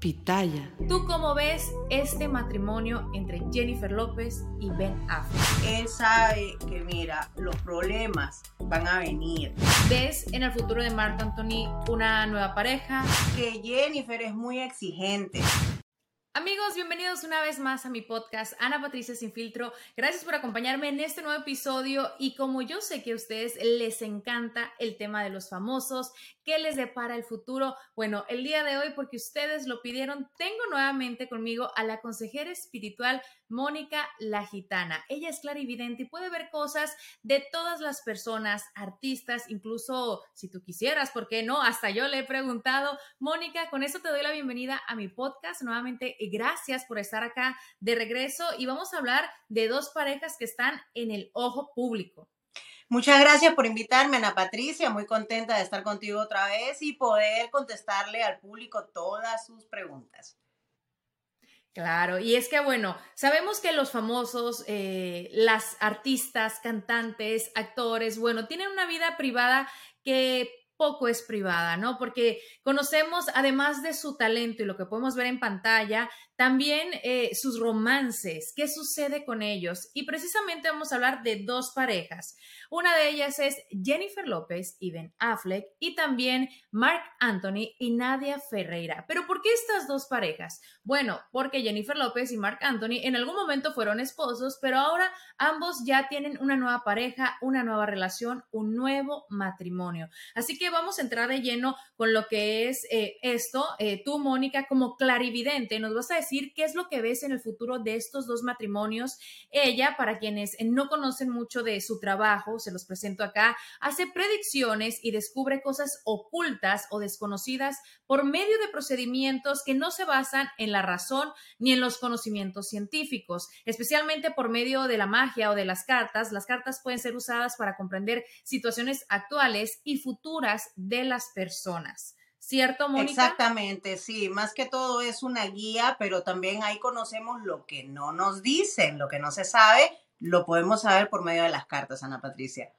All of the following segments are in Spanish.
Pitaya. ¿Tú cómo ves este matrimonio entre Jennifer López y Ben Affleck? Él sabe que, mira, los problemas van a venir. ¿Ves en el futuro de Marc Anthony una nueva pareja? Que Jennifer es muy exigente. Amigos, bienvenidos una vez más a mi podcast Ana Patricia Sin Filtro. Gracias por acompañarme en este nuevo episodio y como yo sé que a ustedes les encanta el tema de los famosos, ¿qué les depara el futuro? Bueno, el día de hoy, porque ustedes lo pidieron, tengo nuevamente conmigo a la consejera espiritual Mónica la Gitana. Ella es clarividente y puede ver cosas de todas las personas, artistas, incluso si tú quisieras, ¿por qué no? Hasta yo le he preguntado. Mónica, con eso te doy la bienvenida a mi podcast. Nuevamente, gracias por estar acá de regreso y vamos a hablar de dos parejas que están en el ojo público. Muchas gracias por invitarme, Ana Patricia. Muy contenta de estar contigo otra vez y poder contestarle al público todas sus preguntas. Claro, y es que bueno, sabemos que los famosos, eh, las artistas, cantantes, actores, bueno, tienen una vida privada que poco es privada, ¿no? Porque conocemos, además de su talento y lo que podemos ver en pantalla, también eh, sus romances, qué sucede con ellos. Y precisamente vamos a hablar de dos parejas. Una de ellas es Jennifer López y Ben Affleck y también Mark Anthony y Nadia Ferreira. Pero ¿por qué estas dos parejas? Bueno, porque Jennifer López y Mark Anthony en algún momento fueron esposos, pero ahora ambos ya tienen una nueva pareja, una nueva relación, un nuevo matrimonio. Así que vamos a entrar de lleno con lo que es eh, esto. Eh, tú, Mónica, como clarividente, nos vas a qué es lo que ves en el futuro de estos dos matrimonios. Ella, para quienes no conocen mucho de su trabajo, se los presento acá, hace predicciones y descubre cosas ocultas o desconocidas por medio de procedimientos que no se basan en la razón ni en los conocimientos científicos, especialmente por medio de la magia o de las cartas. Las cartas pueden ser usadas para comprender situaciones actuales y futuras de las personas. ¿Cierto, Mónica? Exactamente, sí. Más que todo es una guía, pero también ahí conocemos lo que no nos dicen, lo que no se sabe, lo podemos saber por medio de las cartas, Ana Patricia.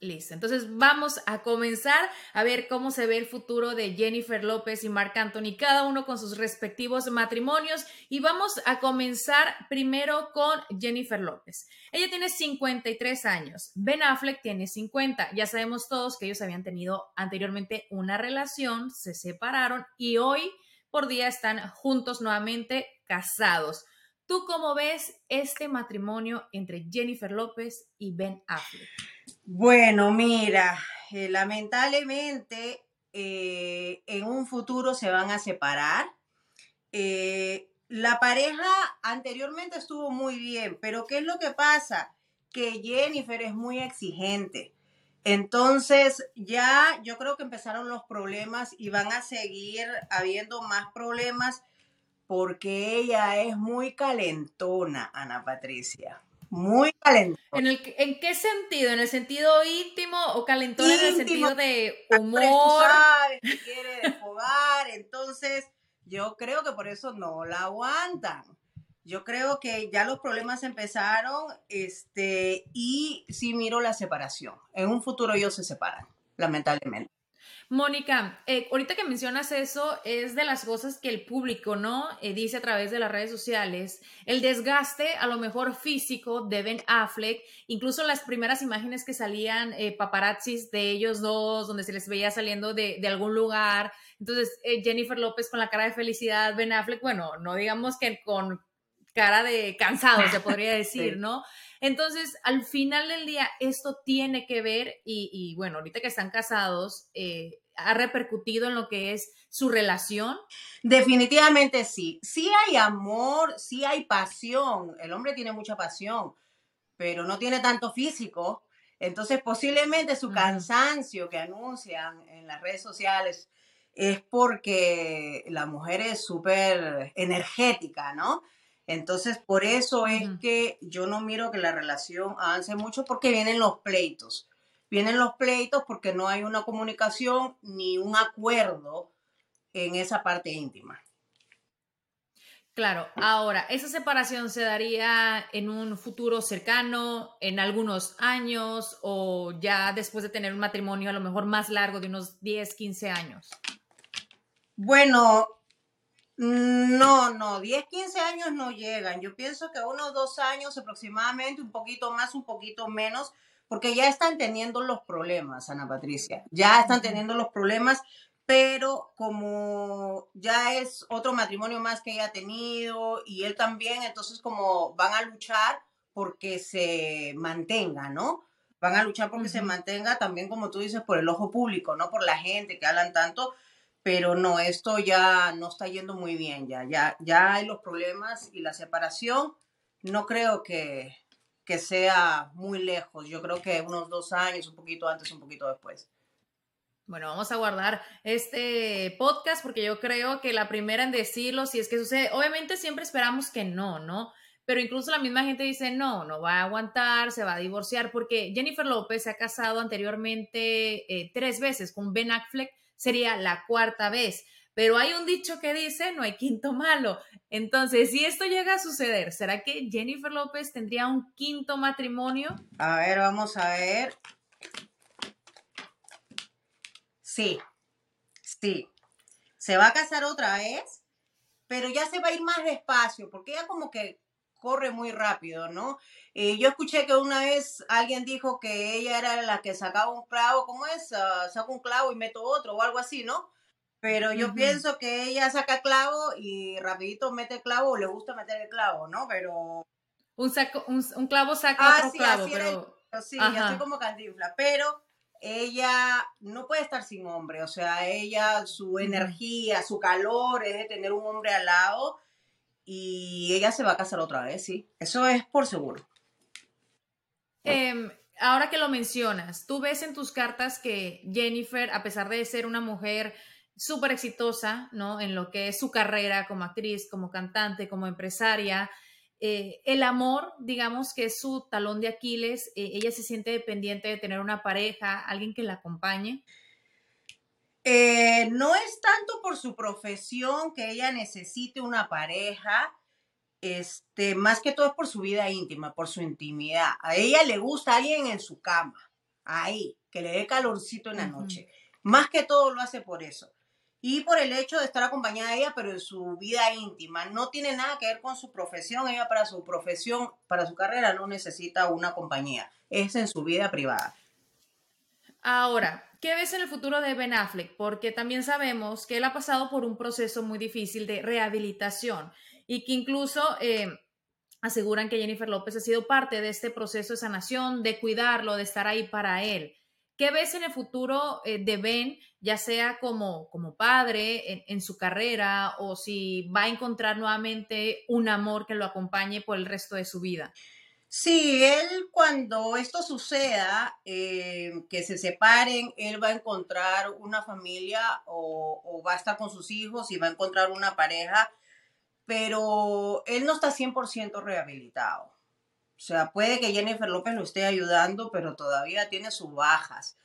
Listo, entonces vamos a comenzar a ver cómo se ve el futuro de Jennifer López y Marc Anthony, cada uno con sus respectivos matrimonios. Y vamos a comenzar primero con Jennifer López. Ella tiene 53 años, Ben Affleck tiene 50. Ya sabemos todos que ellos habían tenido anteriormente una relación, se separaron y hoy por día están juntos nuevamente, casados. ¿Tú cómo ves este matrimonio entre Jennifer López y Ben Affleck? Bueno, mira, eh, lamentablemente eh, en un futuro se van a separar. Eh, la pareja anteriormente estuvo muy bien, pero ¿qué es lo que pasa? Que Jennifer es muy exigente. Entonces ya yo creo que empezaron los problemas y van a seguir habiendo más problemas porque ella es muy calentona, Ana Patricia. Muy calentón. ¿En, el, ¿En qué sentido? ¿En el sentido íntimo o calentón en el sentido de humor? Sabes, que quiere desfogar, entonces yo creo que por eso no la aguantan. Yo creo que ya los problemas empezaron este, y sí miro la separación. En un futuro ellos se separan, lamentablemente. Mónica, eh, ahorita que mencionas eso, es de las cosas que el público, ¿no? Eh, dice a través de las redes sociales, el desgaste a lo mejor físico de Ben Affleck, incluso las primeras imágenes que salían eh, paparazzis de ellos dos, donde se les veía saliendo de, de algún lugar. Entonces, Jennifer López con la cara de felicidad, Ben Affleck, bueno, no digamos que con cara de cansado, se podría decir, ¿no? Entonces, al final del día, esto tiene que ver, y, bueno, ahorita que están casados, eh, ¿ha repercutido en lo que es su relación? Definitivamente sí. Sí hay amor, sí hay pasión. El hombre tiene mucha pasión, pero no tiene tanto físico. Entonces, posiblemente su cansancio que anuncian en las redes sociales es porque la mujer es súper energética, ¿no? Entonces, por eso es que yo no miro que la relación avance mucho porque vienen los pleitos. Vienen los pleitos porque no hay una comunicación ni un acuerdo en esa parte íntima. Claro, ahora, ¿esa separación se daría en un futuro cercano, en algunos años o ya después de tener un matrimonio a lo mejor más largo de unos 10, 15 años? Bueno, no, no, 10, 15 años no llegan. Yo pienso que unos dos años aproximadamente, un poquito más, un poquito menos, porque ya están teniendo los problemas, Ana Patricia. Ya están teniendo los problemas, pero como ya es otro matrimonio más que ella ha tenido y él también, entonces como van a luchar porque se mantenga, ¿no? Van a luchar porque se mantenga también, como tú dices, por el ojo público, no por la gente que hablan tanto pero no, esto ya no está yendo muy bien, ya, ya, ya hay los problemas y la separación no creo que, que sea muy lejos, yo creo que unos dos años, un poquito antes, un poquito después. Bueno, vamos a guardar este podcast porque yo creo que la primera en decirlo, si es que sucede, obviamente siempre esperamos que no, ¿no? Pero incluso la misma gente dice, no, no va a aguantar, se va a divorciar, porque Jennifer López se ha casado anteriormente eh, tres veces con Ben Affleck sería la cuarta vez. Pero hay un dicho que dice, no hay quinto malo. Entonces, si esto llega a suceder, ¿será que Jennifer López tendría un quinto matrimonio? A ver, vamos a ver. Sí, sí. Se va a casar otra vez, pero ya se va a ir más despacio, porque ella como que corre muy rápido, ¿no? Eh, yo escuché que una vez alguien dijo que ella era la que sacaba un clavo, ¿cómo es? Uh, saco un clavo y meto otro o algo así, ¿no? Pero yo pienso que ella saca clavo y rapidito mete clavo o le gusta meter el clavo, ¿no? Pero... Un, saco, un, clavo saca ah, otro clavo, pero... sí, ya estoy como cantinfla, pero ella no puede estar sin hombre, o sea, ella, su energía, su calor es de tener un hombre al lado y ella se va a casar otra vez, sí. Eso es por seguro. Em, ahora que lo mencionas, tú ves en tus cartas que Jennifer, a pesar de ser una mujer súper exitosa, ¿no? En lo que es su carrera como actriz, como cantante, como empresaria, eh, el amor, digamos que es su talón de Aquiles, eh, ella se siente dependiente de tener una pareja, alguien que la acompañe. Eh, no es tanto por su profesión que ella necesite una pareja, este, más que todo es por su vida íntima, por su intimidad. A ella le gusta alguien en su cama, ahí, que le dé calorcito en la noche. Más que todo lo hace por eso. Y por el hecho de estar acompañada de ella, pero en su vida íntima. No tiene nada que ver con su profesión. Ella para su profesión, para su carrera, no necesita una compañía. Es en su vida privada. Ahora, ¿qué ves en el futuro de Ben Affleck? Porque también sabemos que él ha pasado por un proceso muy difícil de rehabilitación y que incluso eh, aseguran que Jennifer López ha sido parte de este proceso de sanación, de cuidarlo, de estar ahí para él. ¿Qué ves en el futuro eh, de Ben, ya sea como, como padre en, su carrera o si va a encontrar nuevamente un amor que lo acompañe por el resto de su vida? Sí, él cuando esto suceda, eh, que se separen, él va a encontrar una familia o, va a estar con sus hijos y va a encontrar una pareja, pero él no está 100% rehabilitado. O sea, puede que Jennifer López lo esté ayudando, pero todavía tiene sus bajas.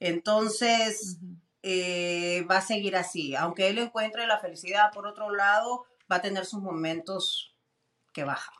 Entonces, eh, va a seguir así. Aunque él encuentre la felicidad por otro lado, va a tener sus momentos que baja.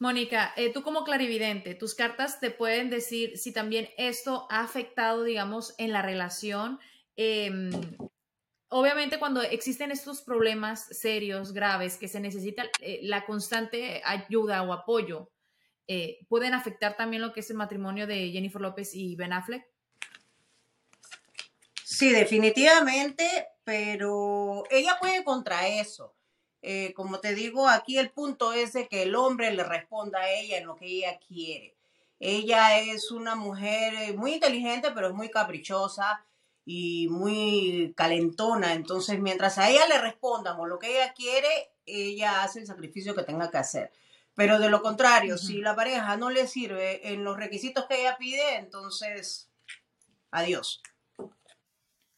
Mónica, eh, tú como clarividente, tus cartas te pueden decir si también esto ha afectado, digamos, en la relación. Em, obviamente cuando existen estos problemas serios, graves, que se necesita eh, la constante ayuda o apoyo, eh, ¿pueden afectar también lo que es el matrimonio de Jennifer López y Ben Affleck? Sí, definitivamente, pero ella puede contra eso. Eh, como te digo, aquí el punto es de que el hombre le responda a ella en lo que ella quiere. Ella es una mujer eh, muy inteligente, pero es muy caprichosa y muy calentona. Entonces, mientras a ella le respondan o lo que ella quiere, ella hace el sacrificio que tenga que hacer. Pero de lo contrario, si la pareja no le sirve en los requisitos que ella pide, entonces, adiós.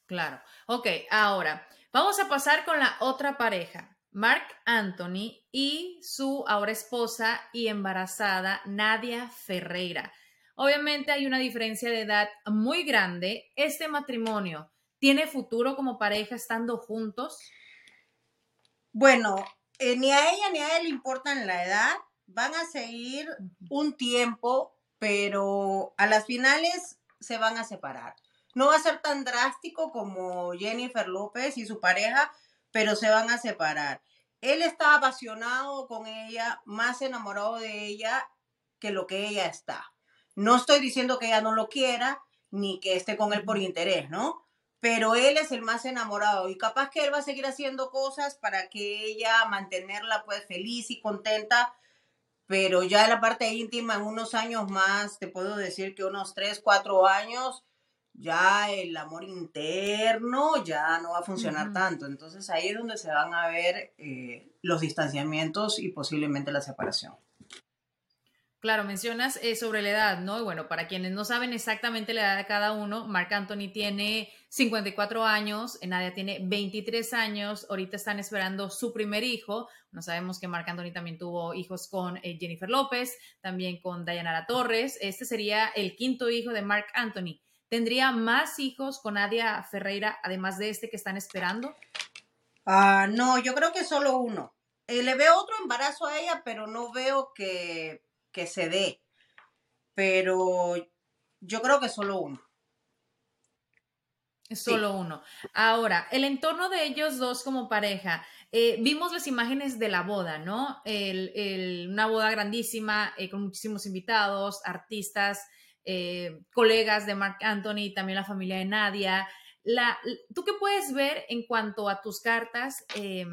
Claro. Ok, ahora vamos a pasar con la otra pareja. Mark Anthony y su ahora esposa y embarazada Nadia Ferreira. Obviamente hay una diferencia de edad muy grande. ¿Este matrimonio tiene futuro como pareja estando juntos? Bueno, eh, ni a ella ni a él importan la edad. Van a seguir un tiempo, pero a las finales se van a separar. No va a ser tan drástico como Jennifer López y su pareja, pero se van a separar. Él está apasionado con ella, más enamorado de ella que lo que ella está. No estoy diciendo que ella no lo quiera, ni que esté con él por interés, ¿no? Pero él es el más enamorado y capaz que él va a seguir haciendo cosas para que ella mantenerla pues feliz y contenta, pero ya en la parte íntima, en unos años más, te puedo decir que unos 3, 4 años, ya el amor interno ya no va a funcionar tanto. Entonces ahí es donde se van a ver eh, los distanciamientos y posiblemente la separación. Claro, mencionas eh, sobre la edad, ¿no? Y bueno, para quienes no saben exactamente la edad de cada uno, Marc Anthony tiene 54 años, Nadia tiene 23 años, ahorita están esperando su primer hijo. No sabemos que Marc Anthony también tuvo hijos con eh, Jennifer López, también con Dayanara Torres. Este sería el quinto hijo de Marc Anthony. ¿Tendría más hijos con Nadia Ferreira, además de este que están esperando? Ah, no, yo creo que solo uno. Eh, le veo otro embarazo a ella, pero no veo que, que se dé. Pero yo creo que solo uno. Solo uno. Ahora, el entorno de ellos dos como pareja. Eh, vimos las imágenes de la boda, ¿no? una boda grandísima, eh, con muchísimos invitados, artistas, eh, colegas de Mark Anthony, también la familia de Nadia. ¿Tú qué puedes ver en cuanto a tus cartas eh,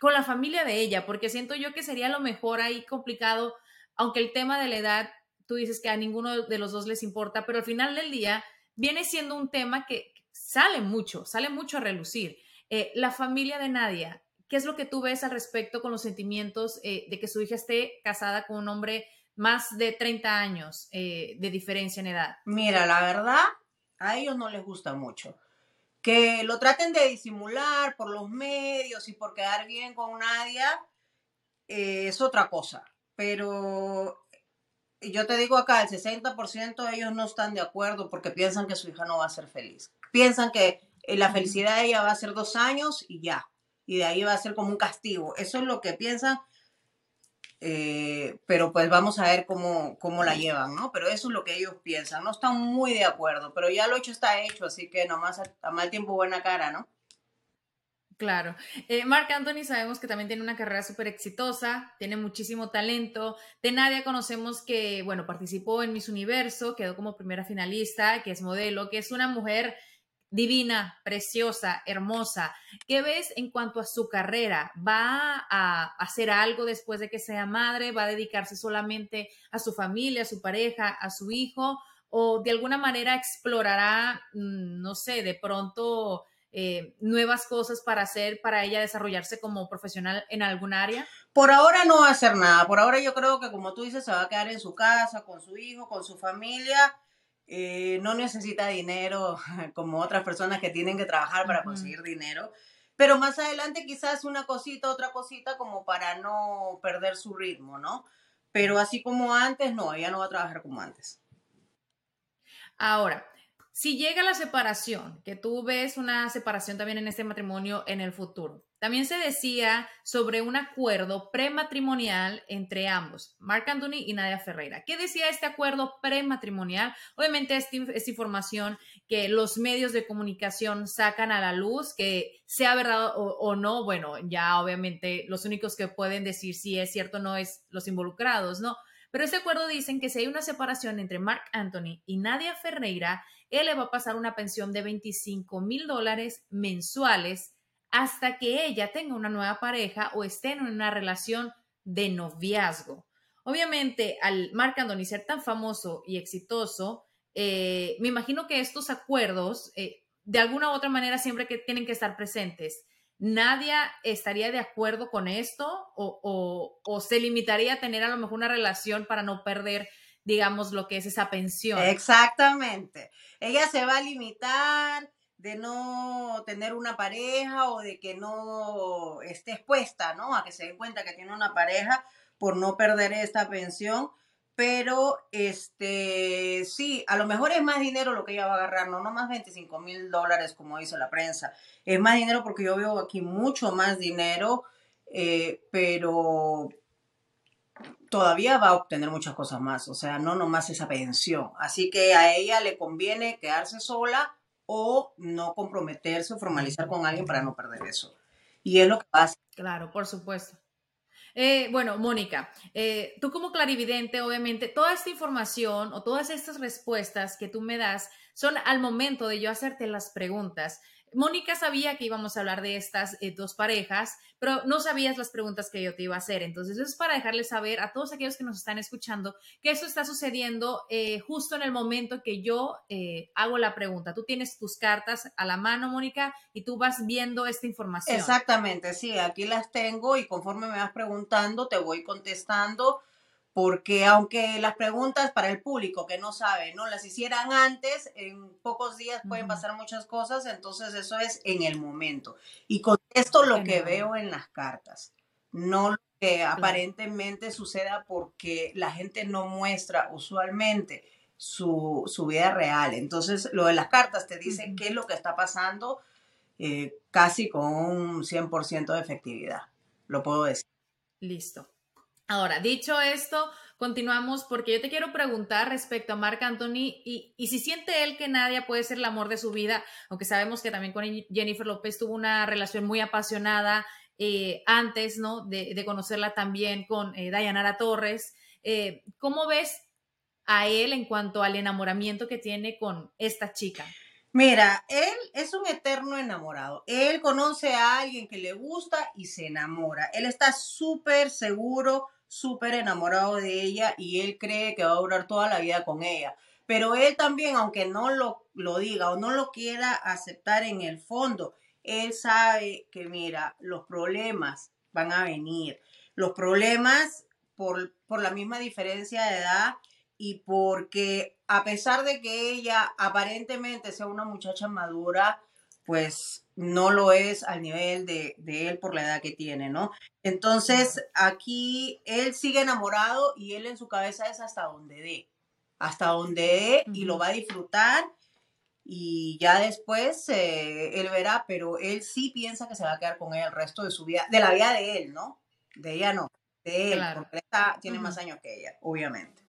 con la familia de ella? Porque siento yo que sería lo mejor ahí complicado, aunque el tema de la edad, tú dices que a ninguno de los dos les importa, pero al final del día viene siendo un tema que sale mucho, sale mucho a relucir. Eh, la familia de Nadia, ¿qué es lo que tú ves al respecto con los sentimientos de que su hija esté casada con un hombre más de 30 años eh, de diferencia en edad? Mira, la verdad, a ellos no les gusta mucho. Que lo traten de disimular por los medios y por quedar bien con Nadia eh, es otra cosa. Pero yo te digo acá, el 60% de ellos no están de acuerdo porque piensan que su hija no va a ser feliz. Piensan que eh, la felicidad de ella va a ser dos años y ya. Y de ahí va a ser como un castigo. Eso es lo que piensan eh, pero pues vamos a ver cómo, cómo la llevan, ¿no? Pero eso es lo que ellos piensan, no están muy de acuerdo, pero ya lo hecho está hecho, así que nomás a, mal tiempo buena cara, ¿no? Claro. Eh, Mark Anthony sabemos que también tiene una carrera súper exitosa, tiene muchísimo talento. De Nadia conocemos que, bueno, participó en Miss Universo, quedó como primera finalista, que es modelo, que es una mujer divina, preciosa, hermosa. ¿Qué ves en cuanto a su carrera? ¿Va a hacer algo después de que sea madre? ¿Va a dedicarse solamente a su familia, a su pareja, a su hijo? ¿O de alguna manera explorará, mm, no sé, de pronto eh, nuevas cosas para hacer, para ella desarrollarse como profesional en algún área? Por ahora no va a hacer nada. Por ahora yo creo que, como tú dices, se va a quedar en su casa, con su hijo, con su familia. Eh, no necesita dinero como otras personas que tienen que trabajar para conseguir dinero. Pero más adelante quizás una cosita, otra cosita como para no perder su ritmo, ¿no? Pero así como antes, no, ella no va a trabajar como antes. Ahora, si llega la separación, que tú ves una separación también en este matrimonio en el futuro, también se decía sobre un acuerdo prematrimonial entre ambos, Mark Anthony y Nadia Ferreira. ¿Qué decía este acuerdo prematrimonial? Obviamente es información que los medios de comunicación sacan a la luz, que sea verdad o, o, no, bueno, ya obviamente los únicos que pueden decir si es cierto o no es los involucrados, ¿no? Pero este acuerdo dicen que si hay una separación entre Mark Anthony y Nadia Ferreira, él le va a pasar una pensión de 25 mil dólares mensuales hasta que ella tenga una nueva pareja o esté en una relación de noviazgo. Obviamente, al Mark Anthony ser tan famoso y exitoso, eh, me imagino que estos acuerdos, eh, de alguna u otra manera, siempre que tienen que estar presentes. ¿Nadia estaría de acuerdo con esto o, se limitaría a tener a lo mejor una relación para no perder digamos, lo que es esa pensión. Exactamente. Ella se va a limitar de no tener una pareja o de que no esté expuesta, ¿no? A que se den cuenta que tiene una pareja por no perder esta pensión. Pero, este, sí, a lo mejor es más dinero lo que ella va a agarrar, no, no más 25 mil dólares como dice la prensa. Es más dinero porque yo veo aquí mucho más dinero, eh, pero todavía va a obtener muchas cosas más, o sea, no nomás esa pensión. Así que a ella le conviene quedarse sola o no comprometerse o formalizar con alguien para no perder eso. Y es lo que pasa. Claro, por supuesto. Eh, bueno, Mónica, eh, tú como clarividente, obviamente, toda esta información o todas estas respuestas que tú me das son al momento de yo hacerte las preguntas. Mónica sabía que íbamos a hablar de estas eh, dos parejas, pero no sabías las preguntas que yo te iba a hacer. Entonces, eso es para dejarles saber a todos aquellos que nos están escuchando que esto está sucediendo eh, justo en el momento que yo eh, hago la pregunta. Tú tienes tus cartas a la mano, Mónica, y tú vas viendo esta información. Exactamente, sí, aquí las tengo y conforme me vas preguntando, te voy contestando porque aunque las preguntas para el público que no sabe, no las hicieran antes, en pocos días pueden pasar muchas cosas, entonces eso es en el momento. Y contesto lo que veo en las cartas, no lo que aparentemente suceda porque la gente no muestra usualmente su, vida real. Entonces, lo de las cartas te dice qué es lo que está pasando eh, casi con un 100% de efectividad, lo puedo decir. Listo. Ahora, dicho esto, continuamos porque yo te quiero preguntar respecto a Marc Anthony y, si siente él que Nadia puede ser el amor de su vida, aunque sabemos que también con Jennifer López tuvo una relación muy apasionada eh, antes, ¿no? De, conocerla también con eh, Dayanara Torres. Eh, ¿Cómo ves a él en cuanto al enamoramiento que tiene con esta chica? Mira, él es un eterno enamorado. Él conoce a alguien que le gusta y se enamora. Él está súper seguro súper enamorado de ella y él cree que va a durar toda la vida con ella. Pero él también, aunque no lo, lo diga o no lo quiera aceptar en el fondo, él sabe que, mira, los problemas van a venir. Los problemas por, por la misma diferencia de edad y porque a pesar de que ella aparentemente sea una muchacha madura, pues no lo es al nivel de, él por la edad que tiene, ¿no? Entonces, aquí él sigue enamorado y él en su cabeza es hasta donde dé, hasta donde dé y lo va a disfrutar y ya después eh, él verá, pero él sí piensa que se va a quedar con ella el resto de su vida, de la vida de él, ¿no? De ella no, de él, porque él tiene más años que ella, obviamente.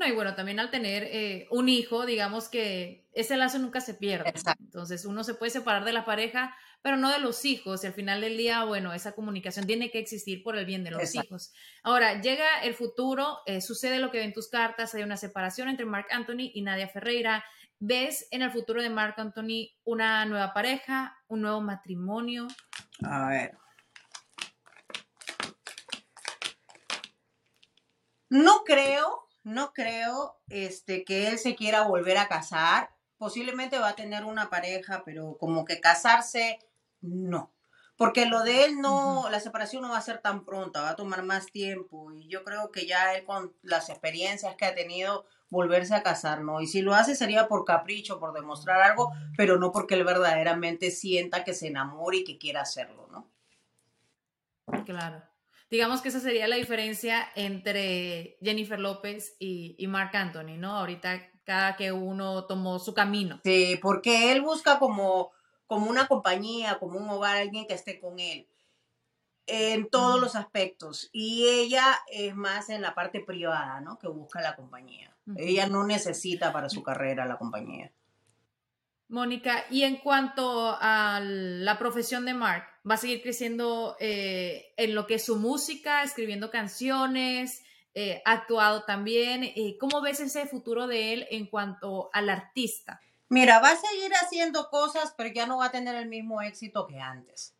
No, y bueno, también al tener eh, un hijo, digamos que ese lazo nunca se pierde. Entonces, uno se puede separar de la pareja, pero no de los hijos. Y al final del día, bueno, esa comunicación tiene que existir por el bien de los hijos. Ahora, llega el futuro, eh, sucede lo que ven tus cartas, hay una separación entre Mark Anthony y Nadia Ferreira. ¿Ves en el futuro de Mark Anthony una nueva pareja, un nuevo matrimonio? A ver. No creo, no creo este, que él se quiera volver a casar. Posiblemente va a tener una pareja, pero como que casarse, no. Porque lo de él no, la separación no va a ser tan pronta, va a tomar más tiempo. Y yo creo que ya él con las experiencias que ha tenido, volverse a casar, ¿no? Y si lo hace sería por capricho, por demostrar algo, pero no porque él verdaderamente sienta que se enamore y que quiera hacerlo, ¿no? Claro. Digamos que esa sería la diferencia entre Jennifer López y, y Mark Anthony, ¿no? Ahorita cada que uno tomó su camino. Sí, porque él busca como, como una compañía, como un hogar, alguien que esté con él en todos los aspectos. Y ella es más en la parte privada, ¿no? Que busca la compañía. Ella no necesita para su carrera la compañía. Mónica, y en cuanto a la profesión de Mark, ¿va a seguir creciendo eh, en lo que es su música, escribiendo canciones, eh, actuado también? Eh, ¿Cómo ves ese futuro de él en cuanto al artista? Mira, va a seguir haciendo cosas, pero ya no va a tener el mismo éxito que antes.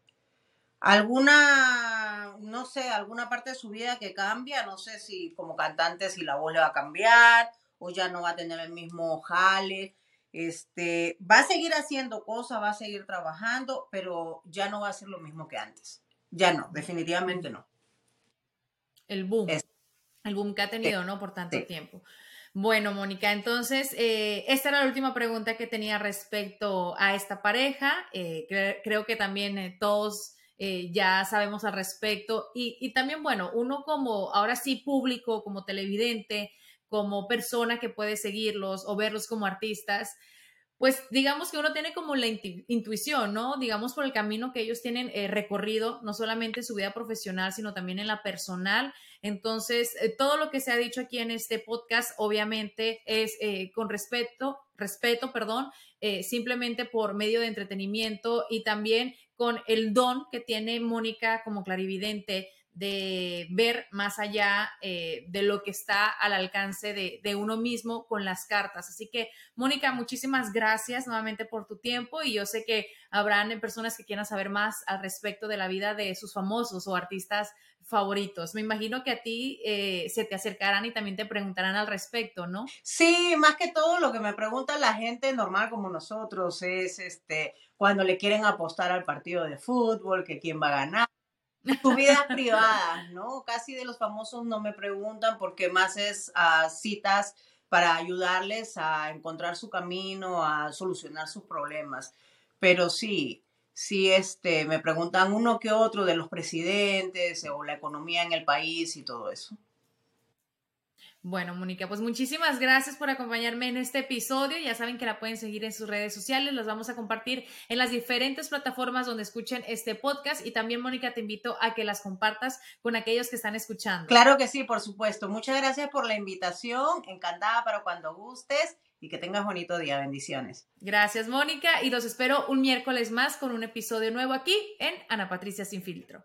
Alguna, no sé, alguna parte de su vida que cambia, no sé si como cantante si la voz le va a cambiar o ya no va a tener el mismo jale este, va a seguir haciendo cosas, va a seguir trabajando, pero ya no va a ser lo mismo que antes. Ya no, definitivamente no. El boom. El boom que ha tenido, ¿no? Por tanto tiempo. Bueno, Mónica, entonces, eh, esta era la última pregunta que tenía respecto a esta pareja. Eh, creo que también eh, todos ya sabemos al respecto. Y, y, también, bueno, uno como, ahora sí, público, como televidente, como persona que puede seguirlos o verlos como artistas, pues digamos que uno tiene como la intuición, ¿no? Digamos por el camino que ellos tienen eh, recorrido, no solamente en su vida profesional, sino también en la personal. Entonces, eh, todo lo que se ha dicho aquí en este podcast, obviamente, es eh, con respeto, respeto, perdón, simplemente por medio de entretenimiento y también con el don que tiene Mónica como clarividente de ver más allá eh, de lo que está al alcance de, uno mismo con las cartas. Así que, Mónica, muchísimas gracias nuevamente por tu tiempo y yo sé que habrán personas que quieran saber más al respecto de la vida de sus famosos o artistas favoritos. Me imagino que a ti eh, se te acercarán y también te preguntarán al respecto, ¿no? Sí, más que todo lo que me pregunta la gente normal como nosotros es este cuando le quieren apostar al partido de fútbol, que quién va a ganar tu vida privada, ¿no? Casi de los famosos no me preguntan porque más es a citas para ayudarles a encontrar su camino, a solucionar sus problemas. Pero sí, sí, este, me preguntan uno que otro de los presidentes o la economía en el país y todo eso. Bueno, Mónica, pues muchísimas gracias por acompañarme en este episodio. Ya saben que la pueden seguir en sus redes sociales, las vamos a compartir en las diferentes plataformas donde escuchen este podcast y también, Mónica, te invito a que las compartas con aquellos que están escuchando. Claro que sí, por supuesto. Muchas gracias por la invitación. Encantada para cuando gustes y que tengas bonito día. Bendiciones. Gracias, Mónica, y los espero un miércoles más con un episodio nuevo aquí en Ana Patricia Sin Filtro.